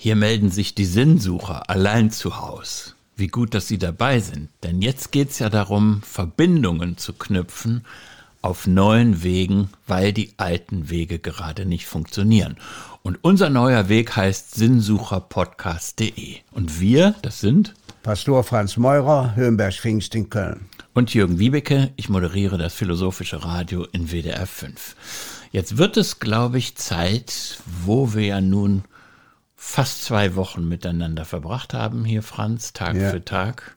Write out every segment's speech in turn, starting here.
Hier melden sich die Sinnsucher allein zu Haus. Wie gut, dass Sie dabei sind, denn jetzt geht's ja darum, Verbindungen zu knüpfen auf neuen Wegen, weil die alten Wege gerade nicht funktionieren. Und unser neuer Weg heißt sinnsucherpodcast.de. Und wir, das sind Pastor Franz Meurer, Höhenberg-Pfingst in Köln. Und Jürgen Wiebeke, ich moderiere das Philosophische Radio in WDR 5. Jetzt wird es, glaube ich, Zeit, wo wir ja nun fast zwei Wochen miteinander verbracht haben hier, Franz, Tag ja. für Tag.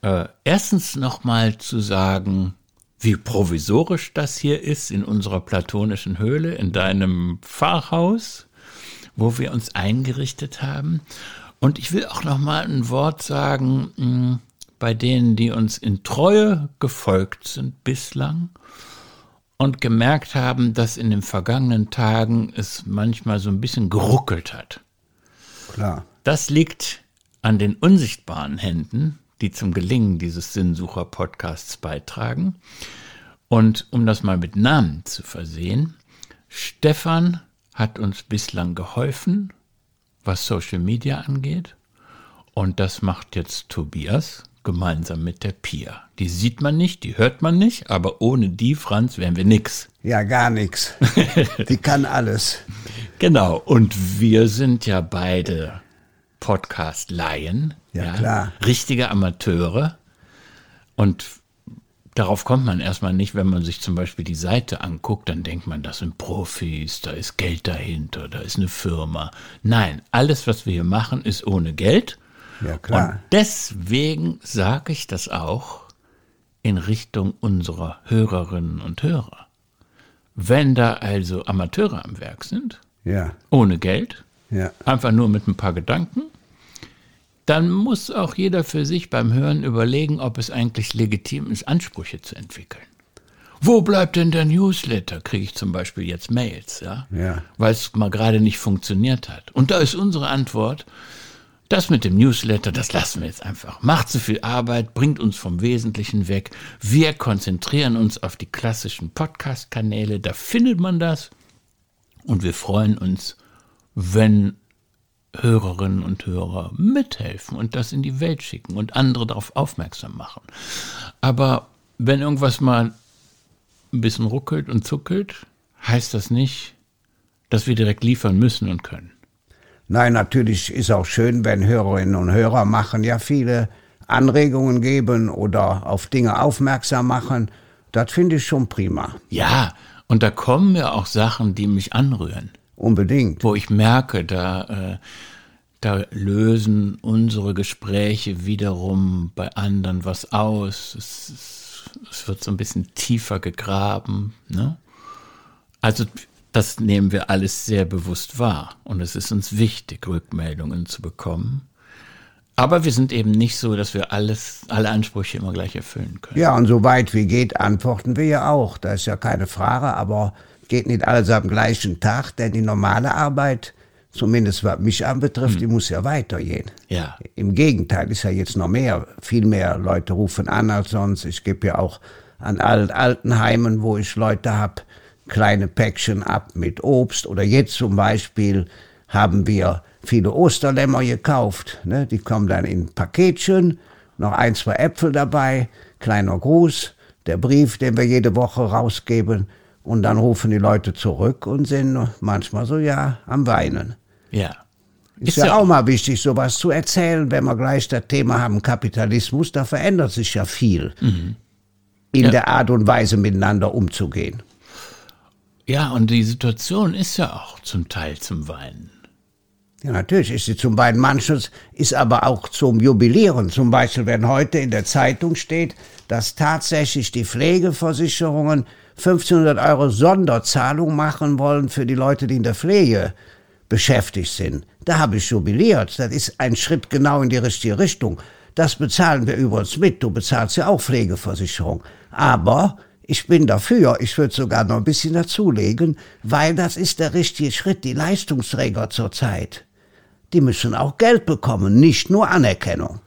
Äh, erstens nochmal zu sagen, wie provisorisch das hier ist in unserer platonischen Höhle, in deinem Pfarrhaus, wo wir uns eingerichtet haben. Und ich will auch nochmal ein Wort sagen mh, hm, bei denen, die uns in Treue gefolgt sind bislang und gemerkt haben, dass in den vergangenen Tagen es manchmal so ein bisschen geruckelt hat. Klar. Das liegt an den unsichtbaren Händen, die zum Gelingen dieses Sinnsucher-Podcasts beitragen. Und um das mal mit Namen zu versehen, Stefan hat uns bislang geholfen, was Social Media angeht. Und das macht jetzt Tobias gemeinsam mit der Pia. Die sieht man nicht, die hört man nicht, aber ohne die, Franz, wären wir nix. Ja, gar nix. die kann alles. Genau, und wir sind ja beide Podcast-Laien. Ja, ja, klar. Richtige Amateure. Und darauf kommt man erstmal nicht, wenn man sich zum Beispiel die Seite anguckt, dann denkt man, das sind Profis, da ist Geld dahinter, da ist eine Firma. Nein, alles, was wir hier machen, ist ohne Geld. Ja, klar. Und deswegen sage ich das auch in Richtung unserer Hörerinnen und Hörer. Wenn da also Amateure am Werk sind, ja. ohne Geld, ja. einfach nur mit ein paar Gedanken, dann muss auch jeder für sich beim Hören überlegen, ob es eigentlich legitim ist, Ansprüche zu entwickeln. Wo bleibt denn der Newsletter? Kriege ich zum Beispiel jetzt Mails, ja? ja. Weil es mal gerade nicht funktioniert hat. Und da ist unsere Antwort, das mit dem Newsletter, das lassen wir jetzt einfach. Macht zu viel Arbeit, bringt uns vom Wesentlichen weg. Wir konzentrieren uns auf die klassischen Podcast-Kanäle, da findet man das. Und wir freuen uns, wenn Hörerinnen und Hörer mithelfen und das in die Welt schicken und andere darauf aufmerksam machen. Aber wenn irgendwas mal ein bisschen ruckelt und zuckelt, heißt das nicht, dass wir direkt liefern müssen und können. Nein, natürlich ist auch schön, wenn Hörerinnen und Hörer machen ja viele Anregungen geben oder auf Dinge aufmerksam machen. Das finde ich schon prima. Ja, und da kommen ja auch Sachen, die mich anrühren. Unbedingt. Wo ich merke, da, äh, da lösen unsere Gespräche wiederum bei anderen was aus. Es, es, es wird so ein bisschen tiefer gegraben. Ne? Also das nehmen wir alles sehr bewusst wahr und es ist uns wichtig, Rückmeldungen zu bekommen. Aber wir sind eben nicht so, dass wir alles, alle Ansprüche immer gleich erfüllen können. Ja, und so weit wie geht, antworten wir ja auch. Da ist ja keine Frage, aber geht nicht alles am gleichen Tag, denn die normale Arbeit, zumindest was mich anbetrifft, hm. die muss ja weitergehen. Ja. Im Gegenteil ist ja jetzt noch mehr, viel mehr Leute rufen an als sonst. Ich gebe ja auch an Altenheimen, wo ich Leute habe, kleine Päckchen ab mit Obst. Oder jetzt zum Beispiel haben wir viele Osterlämmer gekauft. Ne? Die kommen dann in Paketchen, noch ein, zwei Äpfel dabei, kleiner Gruß, der Brief, den wir jede Woche rausgeben. Und dann rufen die Leute zurück und sind manchmal so, ja, am Weinen. Ja. Ist, ist ja, auch mal wichtig, sowas zu erzählen, wenn wir gleich das Thema haben, Kapitalismus, da verändert sich ja viel mhm. in ja. der Art und Weise miteinander umzugehen. Ja, und die Situation ist ja auch zum Teil zum Weinen. Ja, natürlich ist sie zum Weinen. Manches ist aber auch zum Jubilieren. Zum Beispiel, wenn heute in der Zeitung steht, dass tatsächlich die Pflegeversicherungen 1500 Euro Sonderzahlung machen wollen für die Leute, die in der Pflege beschäftigt sind. Da habe ich jubiliert. Das ist ein Schritt genau in die richtige Richtung. Das bezahlen wir übrigens mit. Du bezahlst ja auch Pflegeversicherung. Aber ich bin dafür, ich würde sogar noch ein bisschen dazulegen, weil das ist der richtige Schritt. Die Leistungsträger zurzeit, die müssen auch Geld bekommen, nicht nur Anerkennung.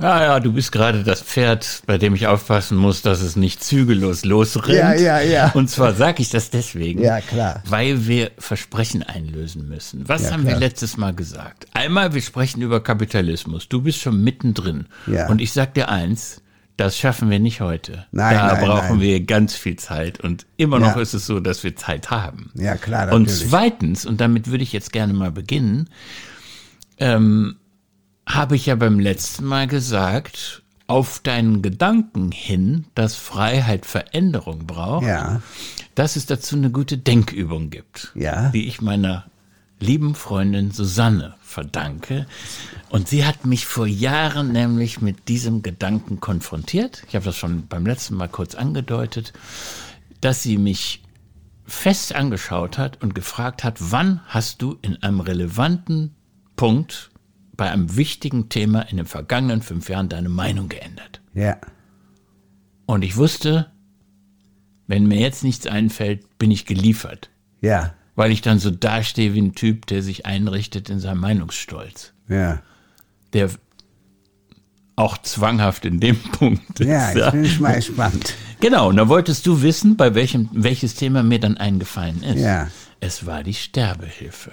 Ja, ja, du bist gerade das Pferd, bei dem ich aufpassen muss, dass es nicht zügellos losrennt. Ja, ja, ja. Und zwar sage ich das deswegen, Ja, klar. weil wir Versprechen einlösen müssen. Was Ja, haben wir klar. letztes Mal gesagt? Einmal, wir sprechen über Kapitalismus. Du bist schon mittendrin. Ja. Und ich sag dir eins, das schaffen wir nicht heute. Nein, da nein, brauchen nein. wir ganz viel Zeit. Und immer noch Ja. ist es so, dass wir Zeit haben. Ja, klar, Und natürlich. zweitens, und damit würde ich jetzt gerne mal beginnen, ähm, habe ich ja beim letzten Mal gesagt, auf deinen Gedanken hin, dass Freiheit Veränderung braucht, Ja. dass es dazu eine gute Denkübung gibt, Ja. die ich meiner lieben Freundin Susanne verdanke. Und sie hat mich vor Jahren nämlich mit diesem Gedanken konfrontiert. Ich habe das schon beim letzten Mal kurz angedeutet, dass sie mich fest angeschaut hat und gefragt hat, wann hast du in einem relevanten Punkt bei einem wichtigen Thema in den vergangenen fünf Jahren deine Meinung geändert? Ja. Und ich wusste, wenn mir jetzt nichts einfällt, bin ich geliefert. Ja. Weil ich dann so dastehe wie ein Typ, der sich einrichtet in seinem Meinungsstolz. Ja. Der auch zwanghaft in dem Punkt ist. Ja, jetzt bin ich mal gespannt. Genau, und da wolltest du wissen, bei welchem, welches Thema mir dann eingefallen ist. Ja. Es war die Sterbehilfe.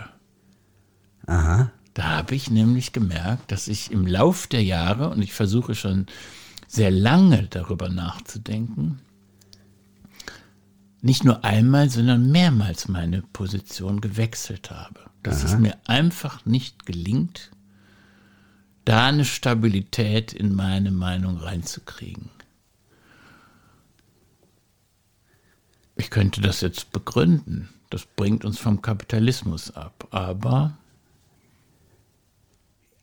Aha. Da habe ich nämlich gemerkt, dass ich im Lauf der Jahre, und ich versuche schon sehr lange darüber nachzudenken, nicht nur einmal, sondern mehrmals meine Position gewechselt habe. Dass es mir einfach nicht gelingt, da eine Stabilität in meine Meinung reinzukriegen. Ich könnte das jetzt begründen. Das bringt uns vom Kapitalismus ab. Aber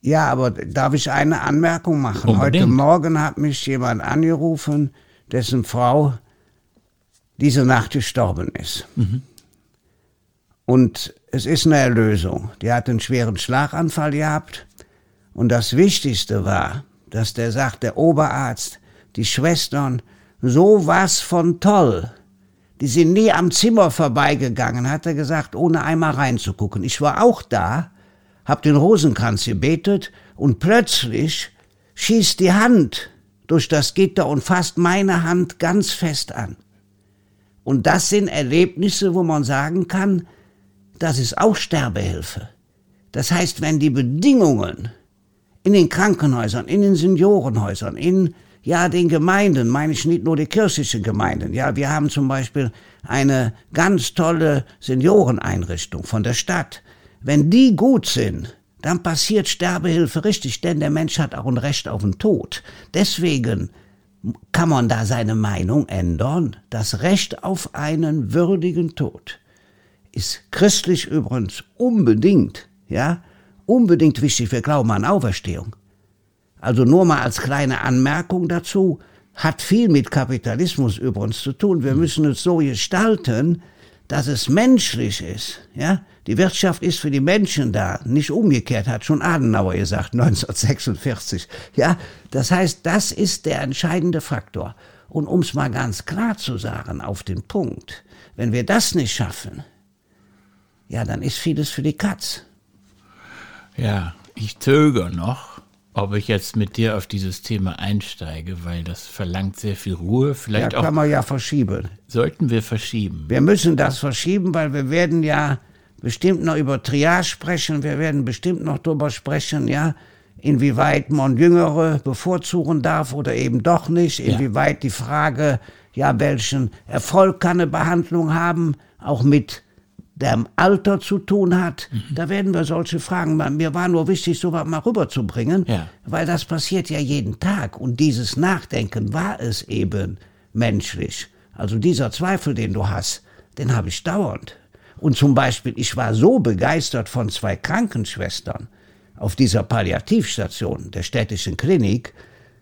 Ja, aber darf ich eine Anmerkung machen? Unbedingt. Heute Morgen hat mich jemand angerufen, dessen Frau diese Nacht gestorben ist. Und es ist eine Erlösung. Die hat einen schweren Schlaganfall gehabt. Und das Wichtigste war, dass der sagt, der Oberarzt, die Schwestern, so was von toll. Die sind nie am Zimmer vorbeigegangen, hat er gesagt, ohne einmal reinzugucken. Ich war auch da, hab den Rosenkranz gebetet und plötzlich schießt die Hand durch das Gitter und fasst meine Hand ganz fest an. Und das sind Erlebnisse, wo man sagen kann, das ist auch Sterbehilfe. Das heißt, wenn die Bedingungen in den Krankenhäusern, in den Seniorenhäusern, in ja den Gemeinden, meine ich nicht nur die kirchlichen Gemeinden. Ja, wir haben zum Beispiel eine ganz tolle Senioreneinrichtung von der Stadt. Wenn die gut sind, dann passiert Sterbehilfe richtig, denn der Mensch hat auch ein Recht auf den Tod. Deswegen kann man da seine Meinung ändern. Das Recht auf einen würdigen Tod ist christlich übrigens unbedingt, ja, unbedingt wichtig. Wir glauben an Auferstehung. Also nur mal als kleine Anmerkung dazu, hat viel mit Kapitalismus übrigens zu tun. Wir müssen es so gestalten, dass es menschlich ist. Ja? Die Wirtschaft ist für die Menschen da, nicht umgekehrt, hat schon Adenauer gesagt, 1946. Ja? Das heißt, das ist der entscheidende Faktor. Und um es mal ganz klar zu sagen, auf den Punkt, wenn wir das nicht schaffen, ja, dann ist vieles für die Katz. Ja, ich zögere noch, ob ich jetzt mit dir auf dieses Thema einsteige, weil das verlangt sehr viel Ruhe. Ja, Vielleicht kann auch man ja verschieben. sollten wir verschieben. Wir müssen das verschieben, weil wir werden ja bestimmt noch über Triage sprechen. Wir werden bestimmt noch darüber sprechen, ja, inwieweit man Jüngere bevorzugen darf oder eben doch nicht. Inwieweit die Frage, ja, welchen Erfolg kann eine Behandlung haben, auch mit dem Alter zu tun hat. Da werden wir solche Fragen machen. Mir war nur wichtig, sowas mal rüberzubringen, Ja. weil das passiert ja jeden Tag. Und dieses Nachdenken war es eben menschlich. Also dieser Zweifel, den du hast, den habe ich dauernd. Und zum Beispiel, ich war so begeistert von zwei Krankenschwestern auf dieser Palliativstation der städtischen Klinik,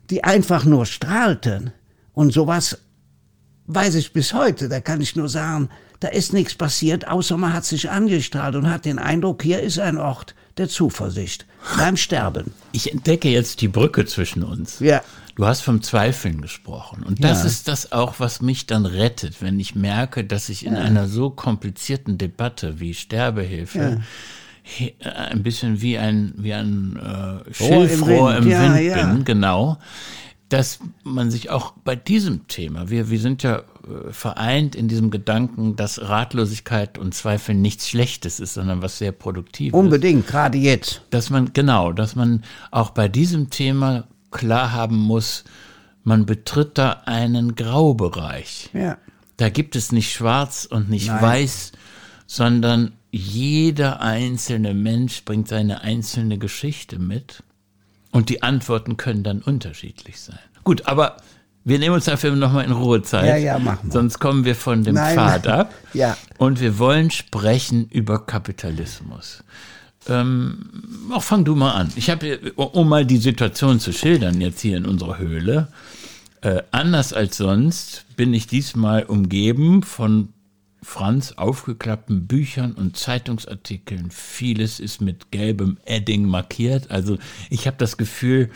die einfach nur strahlten. Und sowas weiß ich bis heute. Da kann ich nur sagen, da ist nichts passiert, außer man hat sich angestrahlt und hat den Eindruck, hier ist ein Ort der Zuversicht beim Sterben. Ich entdecke jetzt die Brücke zwischen uns. Ja. Du hast vom Zweifeln gesprochen. Und das Ja. ist das auch, was mich dann rettet, wenn ich merke, dass ich in einer so komplizierten Debatte wie Sterbehilfe ein bisschen wie ein, wie ein äh, Schilfrohr im Wind, im Wind ja, bin, genau, dass man sich auch bei diesem Thema, wir, wir sind ja äh, vereint in diesem Gedanken, dass Ratlosigkeit und Zweifel nichts Schlechtes ist, sondern was sehr Produktives. Unbedingt, gerade jetzt. Dass man, genau, dass man auch bei diesem Thema klar haben muss, man betritt da einen Graubereich. Ja. Da gibt es nicht schwarz und nicht Nein. weiß, sondern jeder einzelne Mensch bringt seine einzelne Geschichte mit und die Antworten können dann unterschiedlich sein. Gut, aber wir nehmen uns dafür nochmal in Ruhe Zeit. Ja, ja, machen wir. Sonst kommen wir von dem Nein, Pfad ab. Ja. Und wir wollen sprechen über Kapitalismus. Ähm, auch fang du mal an. Ich habe, um mal die Situation zu schildern, jetzt hier in unserer Höhle. Äh, anders als sonst bin ich diesmal umgeben von Franz aufgeklappten Büchern und Zeitungsartikeln. Vieles ist mit gelbem Edding markiert. Also ich habe das Gefühl,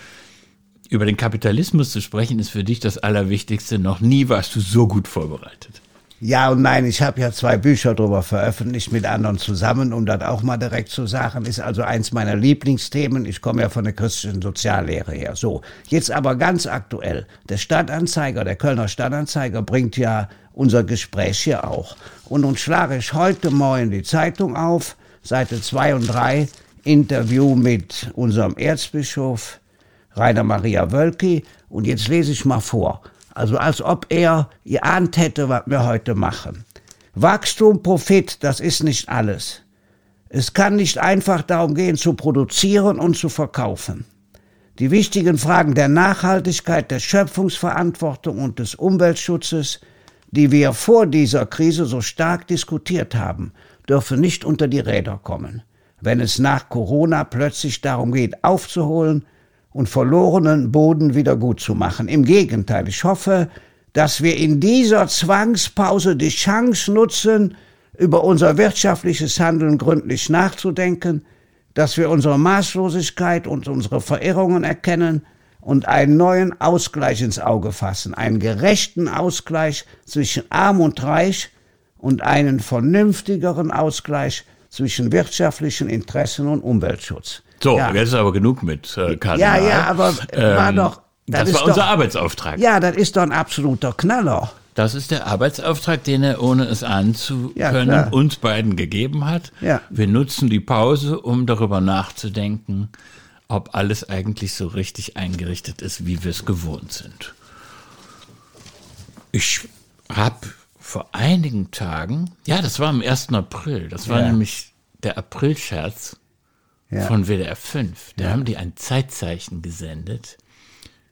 über den Kapitalismus zu sprechen, ist für dich das Allerwichtigste. Noch nie warst du so gut vorbereitet. Ja und nein, ich habe ja zwei Bücher darüber veröffentlicht mit anderen zusammen, um das auch mal direkt zu sagen. Ist also eins meiner Lieblingsthemen. Ich komme ja von der christlichen Soziallehre her. So, jetzt aber ganz aktuell. Der Stadtanzeiger, der Kölner Stadtanzeiger bringt ja unser Gespräch hier auch. Und nun schlage ich heute Morgen die Zeitung auf, Seite 2 und 3, Interview mit unserem Erzbischof Rainer Maria Wölki. Und jetzt lese ich mal vor. Also als ob er geahnt hätte, was wir heute machen. Wachstum, Profit, das ist nicht alles. Es kann nicht einfach darum gehen, zu produzieren und zu verkaufen. Die wichtigen Fragen der Nachhaltigkeit, der Schöpfungsverantwortung und des Umweltschutzes die wir vor dieser Krise so stark diskutiert haben, dürfen nicht unter die Räder kommen. Wenn es nach Corona plötzlich darum geht, aufzuholen und verlorenen Boden wieder gut zu machen. Im Gegenteil, ich hoffe, dass wir in dieser Zwangspause die Chance nutzen, über unser wirtschaftliches Handeln gründlich nachzudenken, dass wir unsere Maßlosigkeit und unsere Verirrungen erkennen und einen neuen Ausgleich ins Auge fassen, einen gerechten Ausgleich zwischen Arm und Reich und einen vernünftigeren Ausgleich zwischen wirtschaftlichen Interessen und Umweltschutz. So, ja. jetzt ist aber genug mit äh, Kardinal. Ja, ja, aber ähm, war doch. Das, das war unser Arbeitsauftrag. Ja, das ist doch ein absoluter Knaller. Das ist der Arbeitsauftrag, den er, ohne es anzukönnen, ja, uns beiden gegeben hat. Ja. Wir nutzen die Pause, um darüber nachzudenken, ob alles eigentlich so richtig eingerichtet ist, wie wir es gewohnt sind. Ich habe vor einigen Tagen, ja, das war am 1. April, das war ja. nämlich der Aprilscherz ja. von WDR 5. Da ja. haben die ein Zeitzeichen gesendet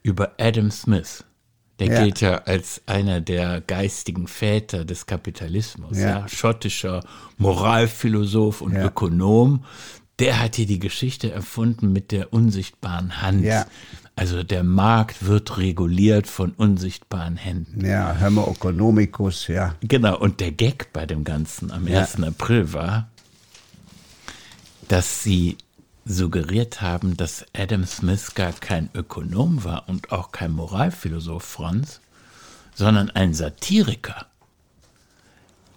über Adam Smith. Der ja. gilt ja als einer der geistigen Väter des Kapitalismus, ja. schottischer Moralphilosoph und Ökonom, der hat hier die Geschichte erfunden mit der unsichtbaren Hand. Also der Markt wird reguliert von unsichtbaren Händen. Ja, Homo economicus, ja. Genau, und der Gag bei dem Ganzen am ja. 1. April war, dass sie suggeriert haben, dass Adam Smith gar kein Ökonom war und auch kein Moralphilosoph, Franz, sondern ein Satiriker.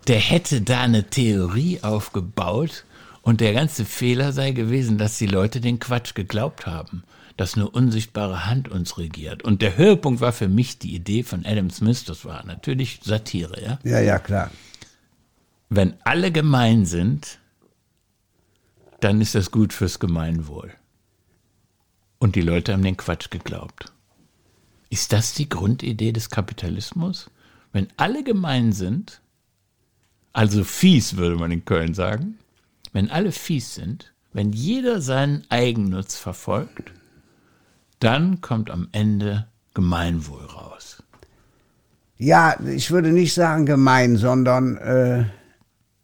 Der hätte da eine Theorie aufgebaut, und der ganze Fehler sei gewesen, dass die Leute den Quatsch geglaubt haben, dass eine unsichtbare Hand uns regiert. Und der Höhepunkt war für mich die Idee von Adam Smith, das war natürlich Satire, ja? Ja, ja, klar. Wenn alle gemein sind, dann ist das gut fürs Gemeinwohl. Und die Leute haben den Quatsch geglaubt. Ist das die Grundidee des Kapitalismus? Wenn alle gemein sind, also fies würde man in Köln sagen, wenn alle fies sind, wenn jeder seinen Eigennutz verfolgt, dann kommt am Ende Gemeinwohl raus. Ja, ich würde nicht sagen gemein, sondern äh,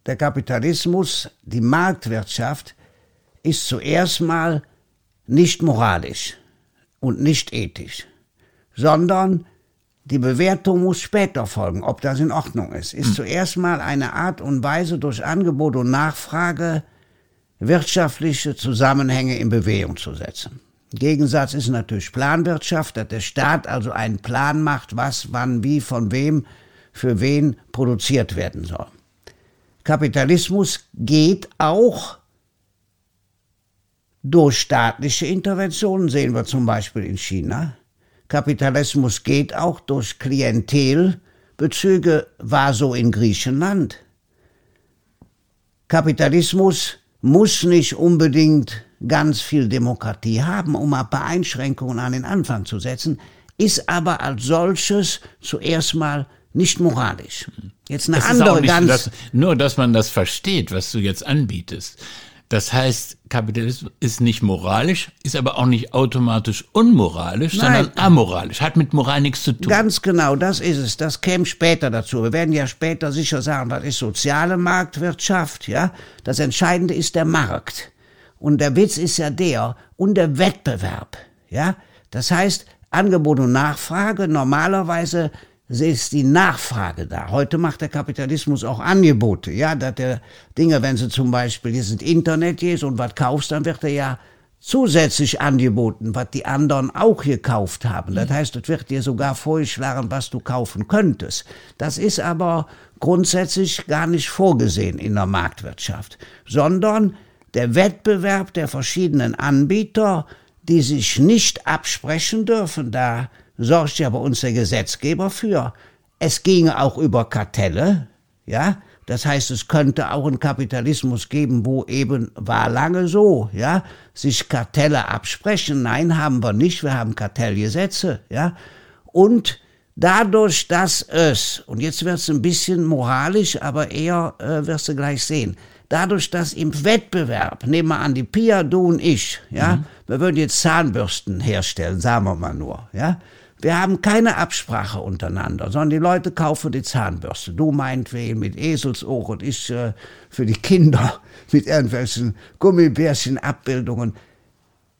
der Kapitalismus, die Marktwirtschaft ist zuerst mal nicht moralisch und nicht ethisch, sondern die Bewertung muss später folgen, ob das in Ordnung ist. Ist hm. zuerst mal eine Art und Weise durch Angebot und Nachfrage wirtschaftliche Zusammenhänge in Bewegung zu setzen. Gegensatz ist natürlich Planwirtschaft, dass der Staat also einen Plan macht, was, wann, wie, von wem, für wen produziert werden soll. Kapitalismus geht auch durch staatliche Interventionen, sehen wir zum Beispiel in China. Kapitalismus geht auch durch Klientelbezüge, war so in Griechenland. Kapitalismus muss nicht unbedingt ganz viel Demokratie haben, um ein paar Einschränkungen an den Anfang zu setzen, ist aber als solches zuerst mal nicht moralisch. Jetzt eine das andere nicht, ganz. Dass, nur, dass man das versteht, was du jetzt anbietest. Das heißt, Kapitalismus ist nicht moralisch, ist aber auch nicht automatisch unmoralisch, Nein. sondern amoralisch, hat mit Moral nichts zu tun. Ganz genau, das ist es. Das käme später dazu. Wir werden ja später sicher sagen, was ist soziale Marktwirtschaft, ja? Das Entscheidende ist der Markt. Und der Witz ist ja der, und der Wettbewerb, ja? Das heißt, Angebot und Nachfrage normalerweise ist die Nachfrage da. Heute macht der Kapitalismus auch Angebote, ja, dass der Dinge, wenn sie zum Beispiel, hier sind Internet gehst und was kaufst, dann wird er ja zusätzlich angeboten, was die anderen auch gekauft haben. Das heißt, es wird dir sogar vorgeschlagen, was du kaufen könntest. Das ist aber grundsätzlich gar nicht vorgesehen in der Marktwirtschaft, sondern der Wettbewerb der verschiedenen Anbieter, die sich nicht absprechen dürfen, da sorgt ja bei uns der Gesetzgeber für. Es ginge auch über Kartelle, ja. Das heißt, es könnte auch einen Kapitalismus geben, wo eben war lange so, ja, sich Kartelle absprechen. Nein, haben wir nicht. Wir haben Kartellgesetze, ja. Und dadurch, dass es, und jetzt wird es ein bisschen moralisch, aber eher äh, wirst du gleich sehen, dadurch, dass im Wettbewerb, nehmen wir an, die Pia, du und ich, ja, mhm. wir würden jetzt Zahnbürsten herstellen, sagen wir mal nur, ja, wir haben keine Absprache untereinander, sondern die Leute kaufen die Zahnbürste. Du meinetwegen mit Eselsohr und ich äh, für die Kinder mit irgendwelchen Gummibärchen-Abbildungen.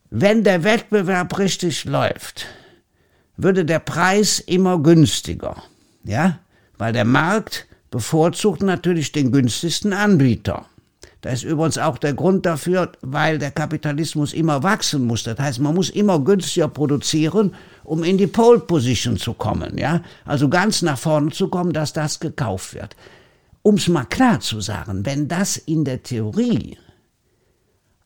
Wenn der Wettbewerb richtig läuft, würde der Preis immer günstiger, ja, weil der Markt bevorzugt natürlich den günstigsten Anbieter. Das ist übrigens auch der Grund dafür, weil der Kapitalismus immer wachsen muss. Das heißt, man muss immer günstiger produzieren, um in die Pole Position zu kommen, ja? Also ganz nach vorne zu kommen, dass das gekauft wird. Um es mal klar zu sagen, wenn das in der Theorie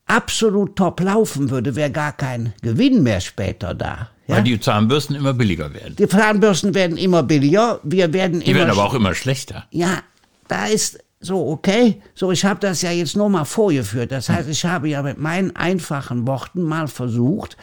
absolut top laufen würde, wäre gar kein Gewinn mehr später da. Ja? Weil die Zahnbürsten immer billiger werden. Die Zahnbürsten werden immer billiger, wir werden die immer. Die werden aber auch immer schlechter. Ja, da ist so, okay, so ich habe das ja jetzt nur mal vorgeführt. Das heißt, ich habe ja mit meinen einfachen Worten mal versucht,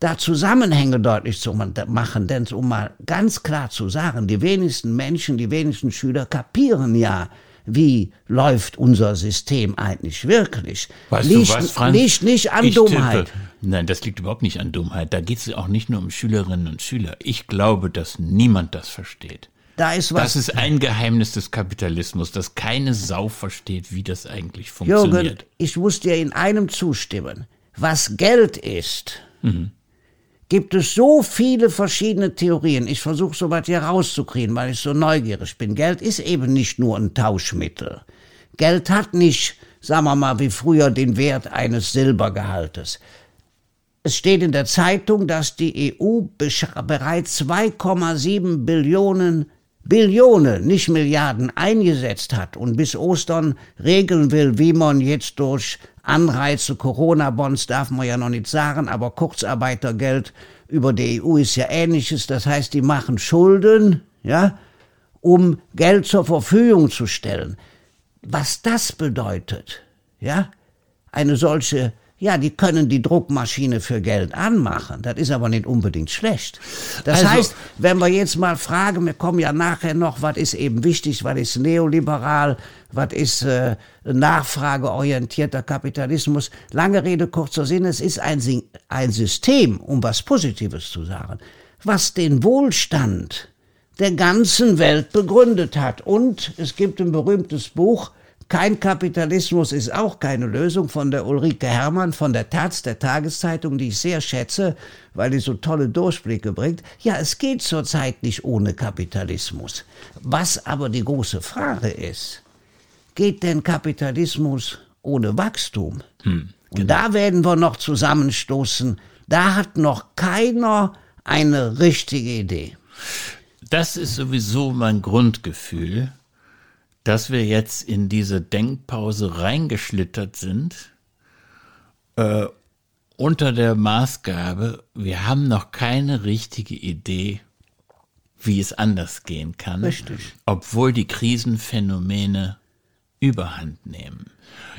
da Zusammenhänge deutlich zu machen, denn um mal ganz klar zu sagen, die wenigsten Menschen, die wenigsten Schüler kapieren ja, wie läuft unser System eigentlich wirklich. Weißt liegt, du was, Franz? Liegt nicht an Dummheit. Tippe. Nein, das liegt überhaupt nicht an Dummheit. Da geht es auch nicht nur um Schülerinnen und Schüler. Ich glaube, dass niemand das versteht. Da ist was. Das ist ein Geheimnis des Kapitalismus, dass keine Sau versteht, wie das eigentlich funktioniert. Jürgen, ich muss dir in einem zustimmen. Was Geld ist, mhm. gibt es so viele verschiedene Theorien. Ich versuche so weit hier rauszukriegen, weil ich so neugierig bin. Geld ist eben nicht nur ein Tauschmittel. Geld hat nicht, sagen wir mal, wie früher den Wert eines Silbergehaltes. Es steht in der Zeitung, dass die EU bereits 2,7 Billionen Billionen, nicht Milliarden eingesetzt hat und bis Ostern regeln will, wie man jetzt durch Anreize, Corona-Bonds darf man ja noch nicht sagen, aber Kurzarbeitergeld über die EU ist ja ähnliches. Das heißt, die machen Schulden, ja, um Geld zur Verfügung zu stellen. Was das bedeutet, ja, eine solche ja, die können die Druckmaschine für Geld anmachen. Das ist aber nicht unbedingt schlecht. Das also, heißt, wenn wir jetzt mal fragen, wir kommen ja nachher noch, was ist eben wichtig, was ist neoliberal, was ist äh, nachfrageorientierter Kapitalismus. Lange Rede, kurzer Sinn, es ist ein, ein System, um was Positives zu sagen, was den Wohlstand der ganzen Welt begründet hat. Und es gibt ein berühmtes Buch, kein Kapitalismus ist auch keine Lösung von der Ulrike Herrmann von der Taz, der Tageszeitung, die ich sehr schätze, weil die so tolle Durchblicke bringt. Ja, es geht zurzeit nicht ohne Kapitalismus. Was aber die große Frage ist, geht denn Kapitalismus ohne Wachstum? Hm, genau. Und da werden wir noch zusammenstoßen. Da hat noch keiner eine richtige Idee. Das ist sowieso mein Grundgefühl dass wir jetzt in diese Denkpause reingeschlittert sind, äh, unter der Maßgabe, wir haben noch keine richtige Idee, wie es anders gehen kann. Richtig. Obwohl die Krisenphänomene überhand nehmen.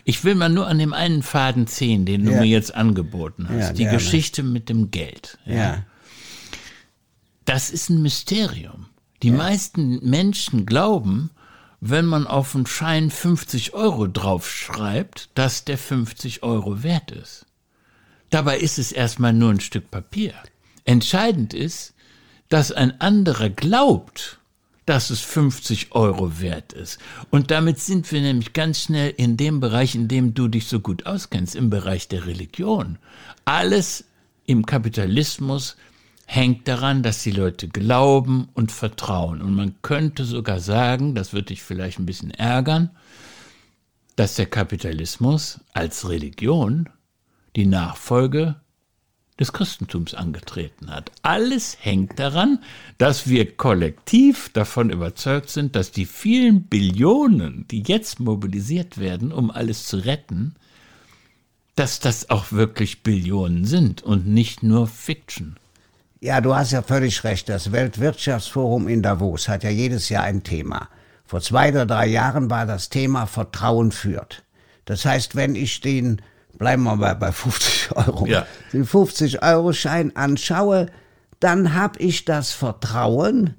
Ich will mal nur an dem einen Faden ziehen, den du Ja. mir jetzt angeboten hast. Ja, die gerne. Geschichte mit dem Geld. Ja. Das ist ein Mysterium. Die meisten Menschen glauben, wenn man auf einen Schein 50 Euro draufschreibt, dass der 50 Euro wert ist. Dabei ist es erstmal nur ein Stück Papier. Entscheidend ist, dass ein anderer glaubt, dass es 50 Euro wert ist. Und damit sind wir nämlich ganz schnell in dem Bereich, in dem du dich so gut auskennst, im Bereich der Religion. Alles im Kapitalismus hängt daran, dass die Leute glauben und vertrauen. Und man könnte sogar sagen, das wird dich vielleicht ein bisschen ärgern, dass der Kapitalismus als Religion die Nachfolge des Christentums angetreten hat. Alles hängt daran, dass wir kollektiv davon überzeugt sind, dass die vielen Billionen, die jetzt mobilisiert werden, um alles zu retten, dass das auch wirklich Billionen sind und nicht nur Fiction. Ja, du hast ja völlig recht. Das Weltwirtschaftsforum in Davos hat ja jedes Jahr ein Thema. Vor zwei oder drei Jahren war das Thema Vertrauen führt. Das heißt, wenn ich den, bleiben wir mal bei 50 Euro, Ja. den 50-Euro-Schein anschaue, dann habe ich das Vertrauen,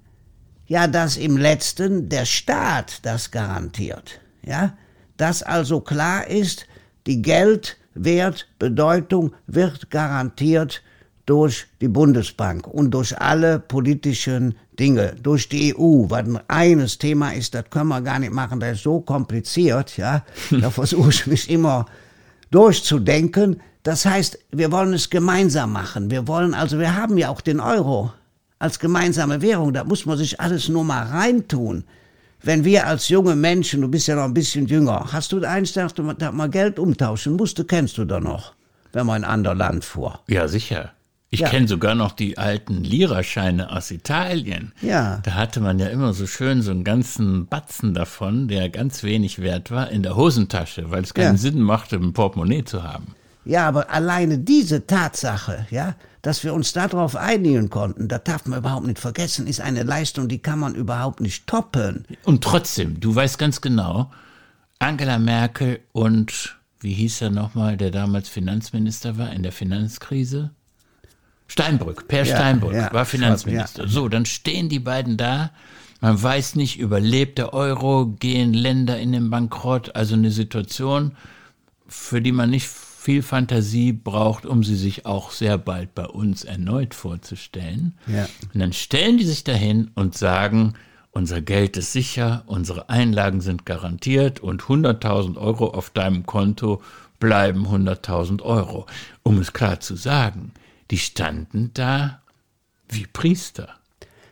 ja, dass im letzten der Staat das garantiert. Ja, dass also klar ist, die Geldwertbedeutung wird garantiert durch die Bundesbank und durch alle politischen Dinge, durch die EU, was ein eines Thema ist, das können wir gar nicht machen, das ist so kompliziert, ja. Da versuche ich mich immer durchzudenken. Das heißt, wir wollen es gemeinsam machen. Wir wollen also, wir haben ja auch den Euro als gemeinsame Währung. Da muss man sich alles nur mal reintun. Wenn wir als junge Menschen, du bist ja noch ein bisschen jünger, hast du eins, dass du mal Geld umtauschen musste, kennst du da noch, wenn man in ein anderes Land fuhr. Ja, sicher. Ich Ja. kenne sogar noch die alten Lirascheine aus Italien. Ja. Da hatte man ja immer so schön so einen ganzen Batzen davon, der ganz wenig wert war, in der Hosentasche, weil es keinen Ja. Sinn machte, ein Portemonnaie zu haben. Ja, aber alleine diese Tatsache, ja, dass wir uns darauf einigen konnten, das darf man überhaupt nicht vergessen, ist eine Leistung, die kann man überhaupt nicht toppen. Und trotzdem, du weißt ganz genau, Angela Merkel und wie hieß er nochmal, der damals Finanzminister war in der Finanzkrise? Steinbrück, Per Ja, Steinbrück ja, war Finanzminister. ja. So, dann stehen die beiden da. Man weiß nicht, überlebt der Euro, gehen Länder in den Bankrott. Also eine Situation, für die man nicht viel Fantasie braucht, um sie sich auch sehr bald bei uns erneut vorzustellen. Und dann stellen die sich dahin und sagen, unser Geld ist sicher, unsere Einlagen sind garantiert und 100.000 Euro auf deinem Konto bleiben 100.000 Euro. Um es klar zu sagen, die standen da wie Priester.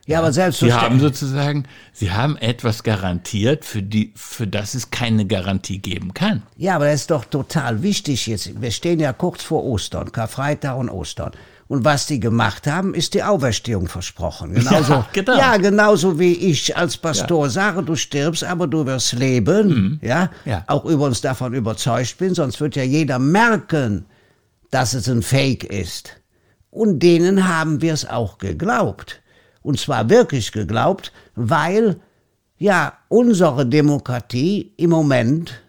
Ja, aber Sie haben selbstverständlich. sozusagen, sie haben etwas garantiert, für, die, für das es keine Garantie geben kann. Ja, aber das ist doch total wichtig jetzt. Wir stehen ja kurz vor Ostern, Karfreitag und Ostern. Und was die gemacht haben, ist die Auferstehung versprochen. Genauso, Ja, genau. ja, genauso wie ich als Pastor sage, du stirbst, aber du wirst leben. Ja? Mhm. Ja. Auch übrigens davon überzeugt bin, sonst wird ja jeder merken, dass es ein Fake ist. Und denen haben wir es auch geglaubt. Und zwar wirklich geglaubt, weil ja unsere Demokratie im Moment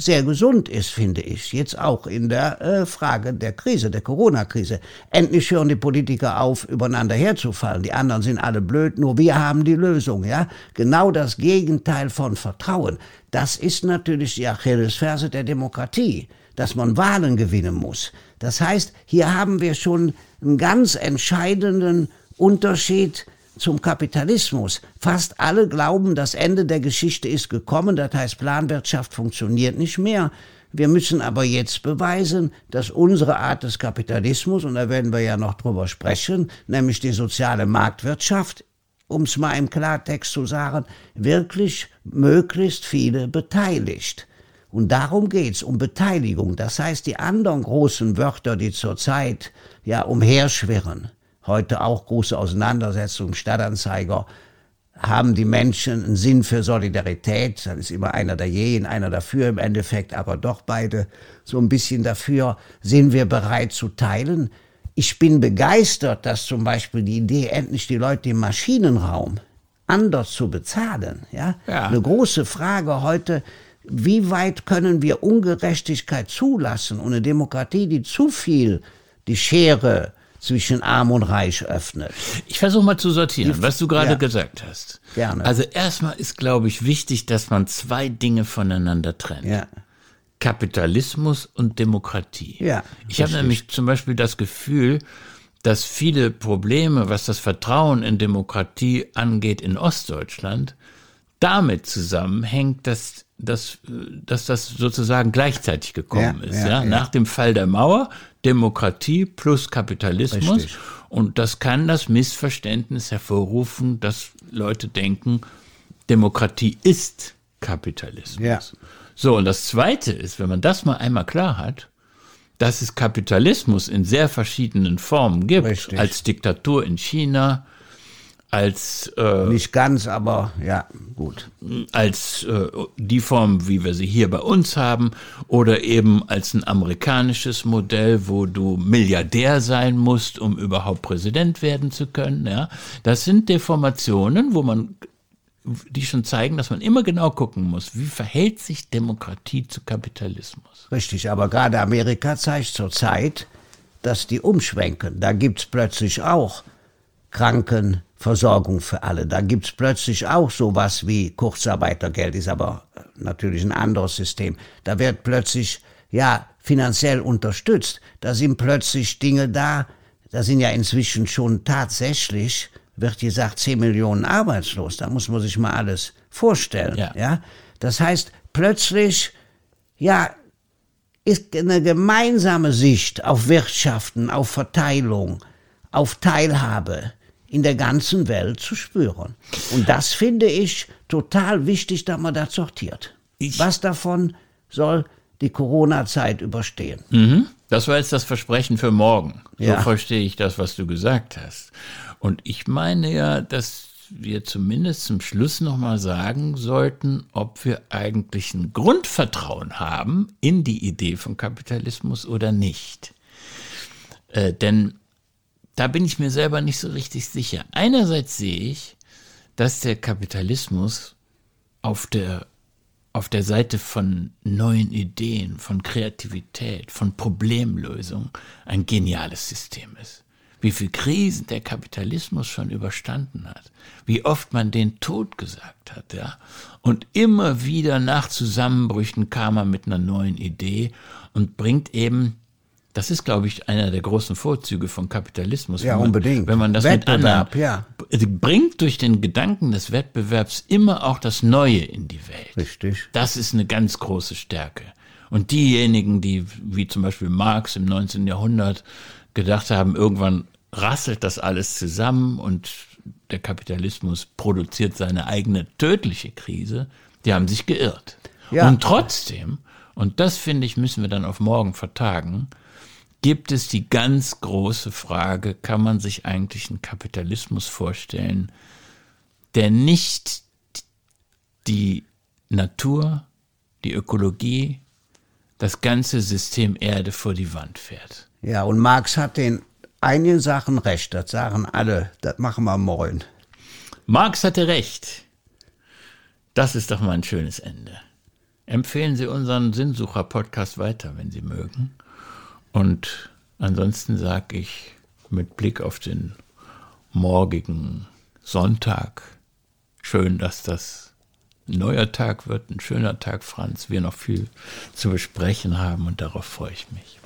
sehr gesund ist, finde ich. Jetzt auch in der äh, Frage der Krise, der Corona-Krise. Endlich hören die Politiker auf, übereinander herzufallen. Die anderen sind alle blöd, nur wir haben die Lösung, ja. Genau das Gegenteil von Vertrauen. Das ist natürlich die Achillesferse der Demokratie, dass man Wahlen gewinnen muss. Das heißt, hier haben wir schon einen ganz entscheidenden Unterschied zum Kapitalismus. Fast alle glauben, das Ende der Geschichte ist gekommen, das heißt Planwirtschaft funktioniert nicht mehr. Wir müssen aber jetzt beweisen, dass unsere Art des Kapitalismus, und da werden wir ja noch drüber sprechen, nämlich die soziale Marktwirtschaft, um es mal im Klartext zu sagen, wirklich möglichst viele beteiligt. Und darum geht's, um Beteiligung. Das heißt, die anderen großen Wörter, die zurzeit ja umherschwirren, heute auch große Auseinandersetzungen, Stadtanzeiger, haben die Menschen einen Sinn für Solidarität. Dann ist immer einer dagegen, einer dafür im Endeffekt, aber doch beide so ein bisschen dafür. Sind wir bereit zu teilen? Ich bin begeistert, dass zum Beispiel die Idee, endlich die Leute im Maschinenraum anders zu bezahlen, ja, ja. eine große Frage heute, wie weit können wir Ungerechtigkeit zulassen und eine Demokratie, die zu viel die Schere zwischen Arm und Reich öffnet. Ich versuche mal zu sortieren, Die, was du gerade ja, gesagt hast. Gerne. Also erstmal ist, glaube ich, wichtig, dass man zwei Dinge voneinander trennt. Ja. Kapitalismus und Demokratie. Ja, ich habe nämlich zum Beispiel das Gefühl, dass viele Probleme, was das Vertrauen in Demokratie angeht in Ostdeutschland, damit zusammenhängt, dass, dass, dass das sozusagen gleichzeitig gekommen ja, ist. Ja, ja, Nach dem Fall der Mauer Demokratie plus Kapitalismus. Richtig. Und das kann das Missverständnis hervorrufen, dass Leute denken, Demokratie ist Kapitalismus. Ja. So, und das Zweite ist, wenn man das mal einmal klar hat, dass es Kapitalismus in sehr verschiedenen Formen gibt, Richtig. als Diktatur in China, als äh, nicht ganz, aber ja, gut. Als äh, die Form, wie wir sie hier bei uns haben, oder eben als ein amerikanisches Modell, wo du Milliardär sein musst, um überhaupt Präsident werden zu können. Ja, das sind Deformationen, wo man die schon zeigen, dass man immer genau gucken muss, wie verhält sich Demokratie zu Kapitalismus. Richtig, aber gerade Amerika zeigt zurzeit, dass die umschwenken. Da gibt's plötzlich auch Krankenversorgung für alle. Da gibt's plötzlich auch sowas wie Kurzarbeitergeld, ist aber natürlich ein anderes System. Da wird plötzlich, ja, finanziell unterstützt. Da sind plötzlich Dinge da, da sind ja inzwischen schon tatsächlich, wird gesagt, 10 Millionen arbeitslos. Da muss man sich mal alles vorstellen. Ja. ja? Das heißt, plötzlich, ja, ist eine gemeinsame Sicht auf Wirtschaften, auf Verteilung, auf Teilhabe in der ganzen Welt zu spüren. Und das finde ich total wichtig, dass man das sortiert. Ich Was davon soll die Corona-Zeit überstehen? Mhm. Das war jetzt das Versprechen für morgen. So ja. verstehe ich das, was du gesagt hast. Und ich meine ja, dass wir zumindest zum Schluss nochmal sagen sollten, ob wir eigentlich ein Grundvertrauen haben in die Idee von Kapitalismus oder nicht. Äh, denn da bin ich mir selber nicht so richtig sicher. Einerseits sehe ich, dass der Kapitalismus auf der, auf der Seite von neuen Ideen, von Kreativität, von Problemlösung ein geniales System ist. Wie viel Krisen der Kapitalismus schon überstanden hat, wie oft man den Tod gesagt hat, ja. Und immer wieder nach Zusammenbrüchen kam er mit einer neuen Idee und bringt eben das ist, glaube ich, einer der großen Vorzüge von Kapitalismus. Ja, man, unbedingt. Wenn man das Wettbewerb, mit anderen, ja. bringt durch den Gedanken des Wettbewerbs immer auch das Neue in die Welt. Richtig. Das ist eine ganz große Stärke. Und diejenigen, die, wie zum Beispiel Marx im 19. Jahrhundert, gedacht haben, irgendwann rasselt das alles zusammen und der Kapitalismus produziert seine eigene tödliche Krise, die haben sich geirrt. Ja. Und trotzdem, und das finde ich, müssen wir dann auf morgen vertagen, gibt es die ganz große Frage, kann man sich eigentlich einen Kapitalismus vorstellen, der nicht die Natur, die Ökologie, das ganze System Erde vor die Wand fährt. Ja, und Marx hat in einigen Sachen recht, das sagen alle, das machen wir morgen. Marx hatte recht. Das ist doch mal ein schönes Ende. Empfehlen Sie unseren Sinnsucher-Podcast weiter, wenn Sie mögen. Und ansonsten sage ich mit Blick auf den morgigen Sonntag, schön, dass das ein neuer Tag wird, ein schöner Tag, Franz, wir noch viel zu besprechen haben und darauf freue ich mich.